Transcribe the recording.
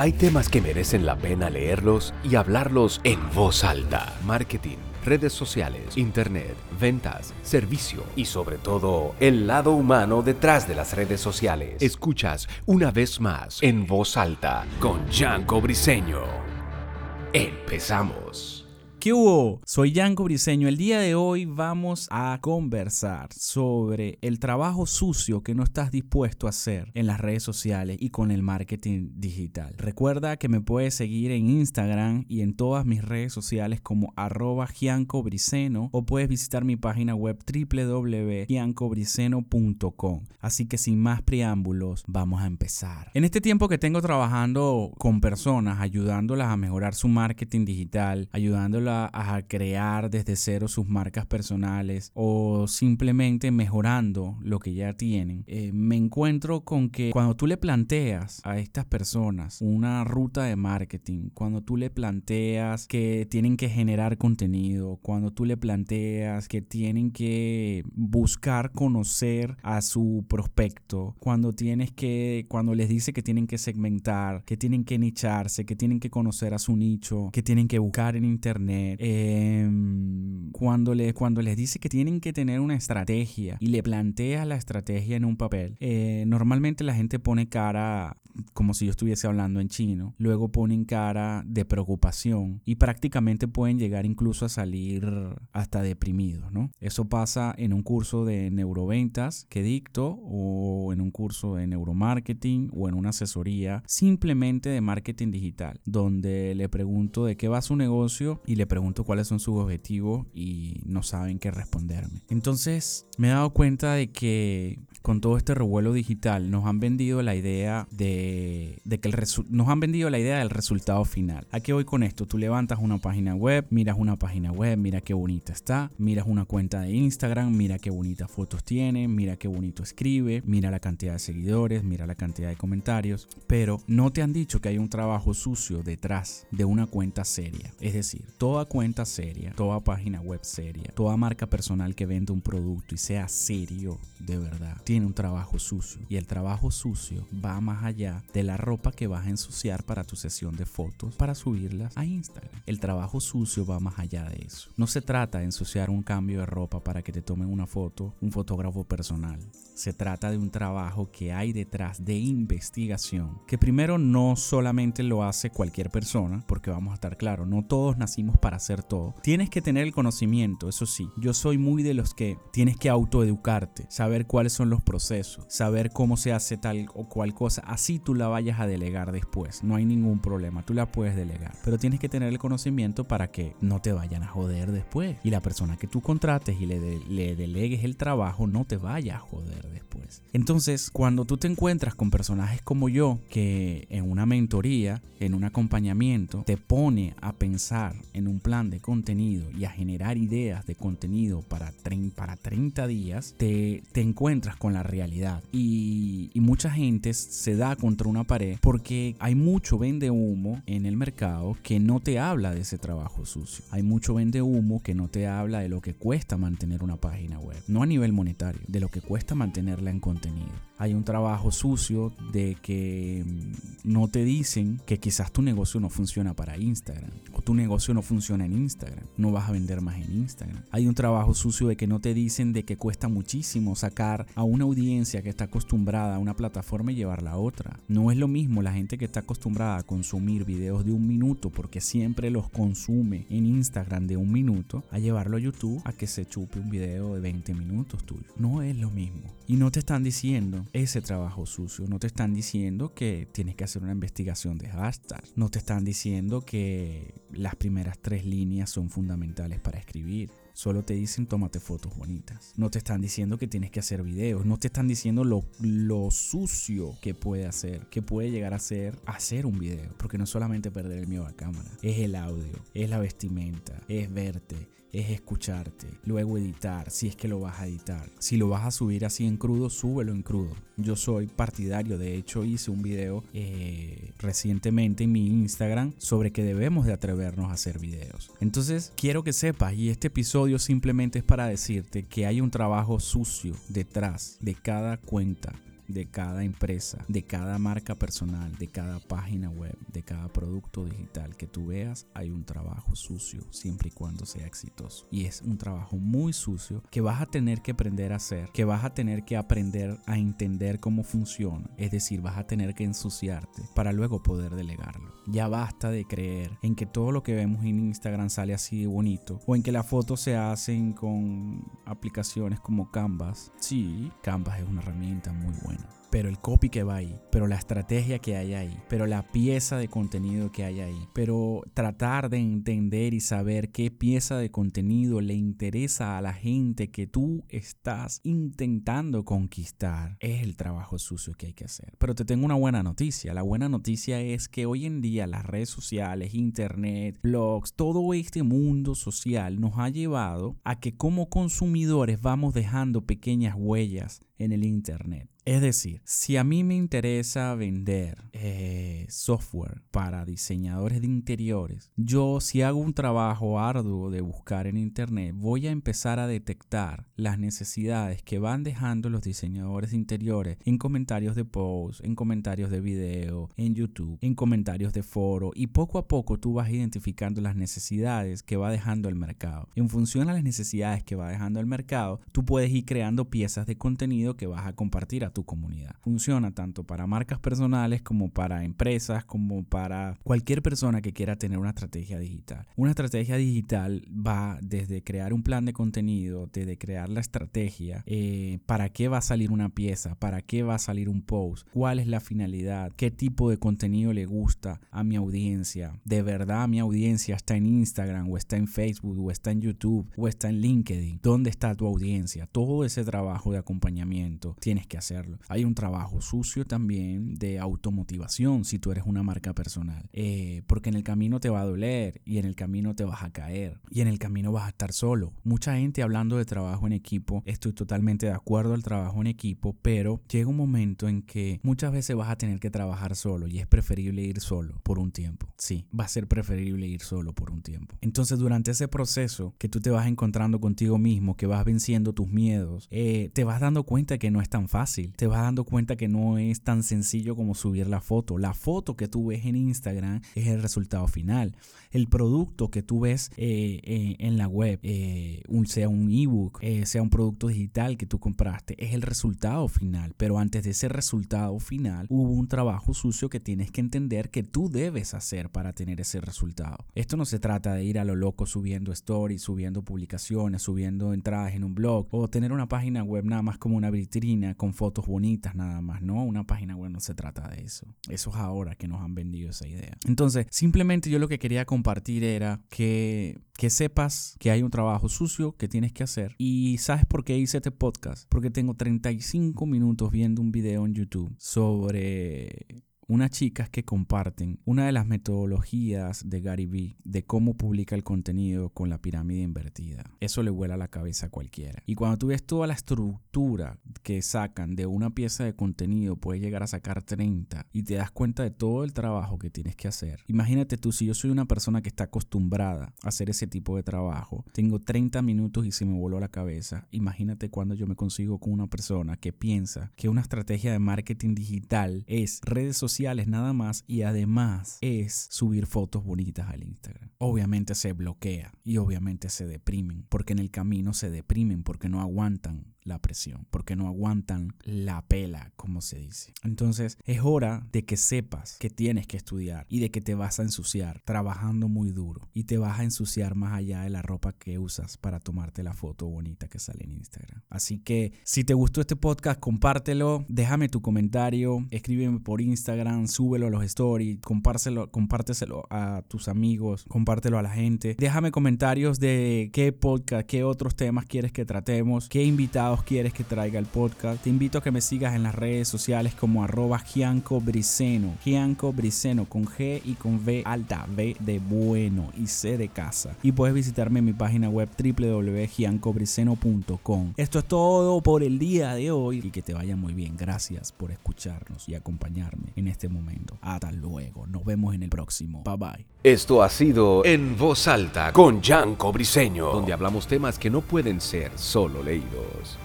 Hay temas que merecen la pena leerlos y hablarlos en voz alta. Marketing, redes sociales, internet, ventas, servicio y sobre todo el lado humano detrás de las redes sociales. Escuchas una vez más en voz alta con Janko Briseño. Empezamos. ¿Qué hubo? Soy Yanko Briseño. El día de hoy vamos a conversar sobre el trabajo sucio que no estás dispuesto a hacer en las redes sociales y con el marketing digital. Recuerda que me puedes seguir en Instagram y en todas mis redes sociales como arroba Gianco o puedes visitar mi página web www.giancobriceno.com. Así que sin más preámbulos, vamos a empezar. En este tiempo que tengo trabajando con personas, ayudándolas a mejorar su marketing digital, ayudándolas a, crear desde cero sus marcas personales o simplemente mejorando lo que ya tienen, eh, me encuentro con que cuando tú le planteas a estas personas una ruta de marketing, cuando tú le planteas que tienen que generar contenido, cuando tú le planteas que tienen que buscar conocer a su prospecto, cuando tienes que, cuando les dice que tienen que segmentar, que tienen que nicharse, que tienen que conocer a su nicho, que tienen que buscar en internet, Em, cuando, le, cuando les dice que tienen que tener una estrategia y le plantea la estrategia en un papel, eh, normalmente la gente pone cara como si yo estuviese hablando en chino, luego ponen cara de preocupación y prácticamente pueden llegar incluso a salir hasta deprimidos, ¿no? Eso pasa en un curso de neuroventas que dicto o en un curso de neuromarketing o en una asesoría simplemente de marketing digital, donde le pregunto de qué va su negocio y le pregunto cuáles son sus objetivos y no saben qué responderme. Entonces me he dado cuenta de que con todo este revuelo digital nos han vendido la idea de, que el nos han vendido la idea del resultado final. ¿A qué voy con esto? Tú levantas una página web, miras una página web, mira qué bonita está, miras una cuenta de Instagram, mira qué bonitas fotos tiene, mira qué bonito escribe, mira la cantidad de seguidores, mira la cantidad de comentarios, pero no te han dicho que hay un trabajo sucio detrás de una cuenta seria. Es decir, toda cuenta seria, toda página web seria, toda marca personal que vende un producto y sea serio de verdad tiene un trabajo sucio y el trabajo sucio va más allá de la ropa que vas a ensuciar para tu sesión de fotos para subirlas a Instagram. El trabajo sucio va más allá de eso. No se trata de ensuciar un cambio de ropa para que te tomen una foto un fotógrafo personal. Se trata de un trabajo que hay detrás de investigación, que primero no solamente lo hace cualquier persona, porque vamos a estar claros, no todos nacimos para hacer todo. Tienes que tener el conocimiento, eso sí. Yo soy muy de los que tienes que autoeducarte, saber cuáles son los procesos, saber cómo se hace tal o cual cosa, así tú la vayas a delegar después. No hay ningún problema, tú la puedes delegar. Pero tienes que tener el conocimiento para que no te vayan a joder después. Y la persona que tú contrates y le, le delegues el trabajo no te vaya a joder después. Entonces, cuando tú te encuentras con personajes como yo, que en una mentoría, en un acompañamiento, te pone a pensar en un plan de contenido y a generar ideas de contenido para, para 30 días, te, te encuentras con la realidad. Y, mucha gente se da contra una pared porque hay mucho vende humo en el mercado que no te habla de ese trabajo sucio. Hay mucho vende humo que no te habla de lo que cuesta mantener una página web. No a nivel monetario, de lo que cuesta mantenerla en contenido hay un trabajo sucio de que no te dicen que quizás tu negocio no funciona para Instagram o tu negocio no funciona en Instagram, no vas a vender más en Instagram. Hay un trabajo sucio de que no te dicen de que cuesta muchísimo sacar a una audiencia que está acostumbrada a una plataforma y llevarla a otra. No es lo mismo la gente que está acostumbrada a consumir videos de un minuto porque siempre los consume en Instagram de un minuto a llevarlo a YouTube a que se chupe un video de 20 minutos tuyo. No es lo mismo. Y no te están diciendo ese trabajo sucio. No te están diciendo que tienes que hacer una investigación de hashtags. No te están diciendo que las primeras tres líneas son fundamentales para escribir. Solo te dicen tómate fotos bonitas. No te están diciendo que tienes que hacer videos. No te están diciendo lo, lo sucio que puede hacer, que puede llegar a ser hacer un video. Porque no solamente perder el miedo a cámara. Es el audio, es la vestimenta, es verte, es escucharte, luego editar, si es que lo vas a editar. Si lo vas a subir así en crudo, súbelo en crudo. Yo soy partidario, de hecho hice un video eh, recientemente en mi Instagram sobre que debemos de atrevernos a hacer videos. Entonces quiero que sepas, y este episodio simplemente es para decirte que hay un trabajo sucio detrás de cada cuenta de cada empresa, de cada marca personal, de cada página web, de cada producto digital que tú veas, hay un trabajo sucio siempre y cuando sea exitoso. Y es un trabajo muy sucio que vas a tener que aprender a hacer, que vas a tener que aprender a entender cómo funciona. Es decir, vas a tener que ensuciarte para luego poder delegarlo. Ya basta de creer en que todo lo que vemos en Instagram sale así de bonito o en que las fotos se hacen con aplicaciones como Canvas. Sí, Canvas es una herramienta muy buena pero el copy que va ahí, pero la estrategia que hay ahí, pero la pieza de contenido que hay ahí, pero tratar de entender y saber qué pieza de contenido le interesa a la gente que tú estás intentando conquistar, es el trabajo sucio que hay que hacer. Pero te tengo una buena noticia, la buena noticia es que hoy en día las redes sociales, internet, blogs, todo este mundo social nos ha llevado a que como consumidores vamos dejando pequeñas huellas en el internet. Es decir, si a mí me interesa vender eh, software para diseñadores de interiores, yo si hago un trabajo arduo de buscar en Internet, voy a empezar a detectar las necesidades que van dejando los diseñadores de interiores en comentarios de posts, en comentarios de video, en YouTube, en comentarios de foro y poco a poco tú vas identificando las necesidades que va dejando el mercado. En función a las necesidades que va dejando el mercado, tú puedes ir creando piezas de contenido que vas a compartir a tu comunidad. Funciona tanto para marcas personales como para empresas, como para cualquier persona que quiera tener una estrategia digital. Una estrategia digital va desde crear un plan de contenido, desde crear la estrategia, eh, para qué va a salir una pieza, para qué va a salir un post, cuál es la finalidad, qué tipo de contenido le gusta a mi audiencia. De verdad mi audiencia está en Instagram o está en Facebook o está en YouTube o está en LinkedIn. ¿Dónde está tu audiencia? Todo ese trabajo de acompañamiento tienes que hacerlo. Hay un trabajo sucio también de automotivación si tú eres una marca personal. Eh, porque en el camino te va a doler y en el camino te vas a caer y en el camino vas a estar solo. Mucha gente hablando de trabajo en equipo, estoy totalmente de acuerdo al trabajo en equipo, pero llega un momento en que muchas veces vas a tener que trabajar solo y es preferible ir solo por un tiempo. Sí, va a ser preferible ir solo por un tiempo. Entonces durante ese proceso que tú te vas encontrando contigo mismo, que vas venciendo tus miedos, eh, te vas dando cuenta que no es tan fácil. Te vas dando cuenta que no es tan sencillo como subir la foto. La foto que tú ves en Instagram es el resultado final. El producto que tú ves eh, eh, en la web, eh, sea un ebook, sea un producto digital que tú compraste, es el resultado final. Pero antes de ese resultado final, hubo un trabajo sucio que tienes que entender que tú debes hacer para tener ese resultado. Esto no se trata de ir a lo loco subiendo stories, subiendo publicaciones, subiendo entradas en un blog o tener una página web nada más como una vitrina con fotos bonitas nada más, ¿no? Una página web no se trata de eso. Eso es ahora que nos han vendido esa idea. Entonces, simplemente yo lo que quería compartir era que, que sepas que hay un trabajo sucio que tienes que hacer. Y ¿sabes por qué hice este podcast? Porque tengo 35 minutos viendo un video en YouTube sobre unas chicas que comparten una de las metodologías de Gary Vee de cómo publica el contenido con la pirámide invertida. Eso le vuela la cabeza a cualquiera. Y cuando tú ves toda la estructura que sacan de una pieza de contenido, puedes llegar a sacar 30 y te das cuenta de todo el trabajo que tienes que hacer. Imagínate tú, si yo soy una persona que está acostumbrada a hacer ese tipo de trabajo, tengo 30 minutos y se me voló la cabeza. Imagínate cuando yo me consigo con una persona que piensa que una estrategia de marketing digital es redes sociales nada más y además es subir fotos bonitas al Instagram. Obviamente se bloquea y obviamente se deprimen porque en el camino se deprimen porque no aguantan la presión, porque no aguantan la pela, como se dice. Entonces es hora de que sepas que tienes que estudiar y de que te vas a ensuciar trabajando muy duro y te vas a ensuciar más allá de la ropa que usas para tomarte la foto bonita que sale en Instagram. Así que si te gustó este podcast, compártelo, déjame tu comentario, escríbeme por Instagram, súbelo a los stories, compártelo, compárteselo a tus amigos, compártelo a la gente. Déjame comentarios de qué podcast, qué otros temas quieres que tratemos, qué invitados quieres que traiga el podcast, te invito a que me sigas en las redes sociales como arroba Gianco Briceno. Gianco Briceno con G y con V alta, V de bueno y C de casa. Y puedes visitarme en mi página web www.giancobriceno.com. Esto es todo por el día de hoy y que te vaya muy bien. Gracias por escucharnos y acompañarme en este momento. Hasta luego. Nos vemos en el próximo. Bye bye. Esto ha sido En Voz Alta con Gianco Briseño, donde hablamos temas que no pueden ser solo leídos.